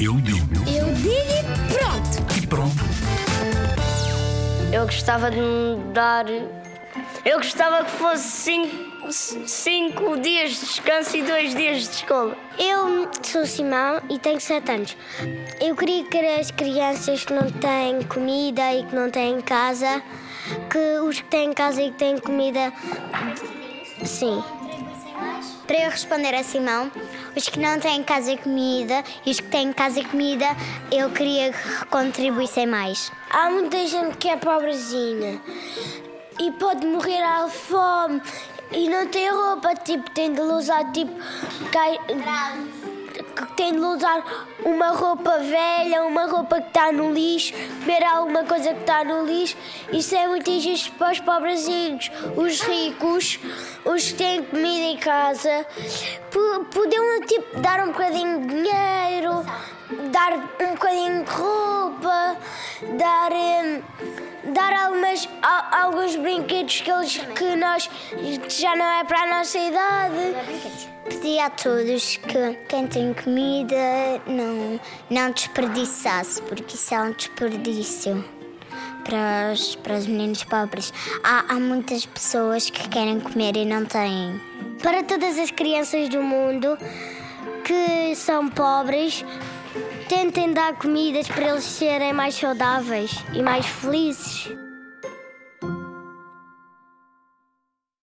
Eu digo Eu digo e pronto. e pronto. Eu gostava de me dar. Eu gostava que fosse cinco, cinco dias de descanso e dois dias de escola. Eu sou Simão e tenho 7 anos. Eu queria que as crianças que não têm comida e que não têm casa, que os que têm casa e que têm comida. Sim. Para eu responder a Simão, os que não têm casa e comida e os que têm casa e comida, eu queria que contribuíssem mais. Há muita gente que é pobrezinha e pode morrer à fome e não tem roupa, tipo, tem de usar tipo. cai- que tem de usar uma roupa velha, uma roupa que está no lixo, comer alguma coisa que está no lixo. Isso é muito injusto para os pobrezinhos. Os ricos, os que têm comida em casa, po- podiam tipo, dar um bocadinho de dinheiro, dar um bocadinho de roupa, dar. hum, dar algumas, alguns brinquedos que, eles, que nós já não é para a nossa idade. Pedi a todos que quem tem comida não, não desperdiçasse, porque isso é um desperdício para os, para os meninos pobres. Há, há muitas pessoas que querem comer e não têm. Para todas as crianças do mundo que são pobres, tentem dar comidas para eles serem mais saudáveis e mais felizes.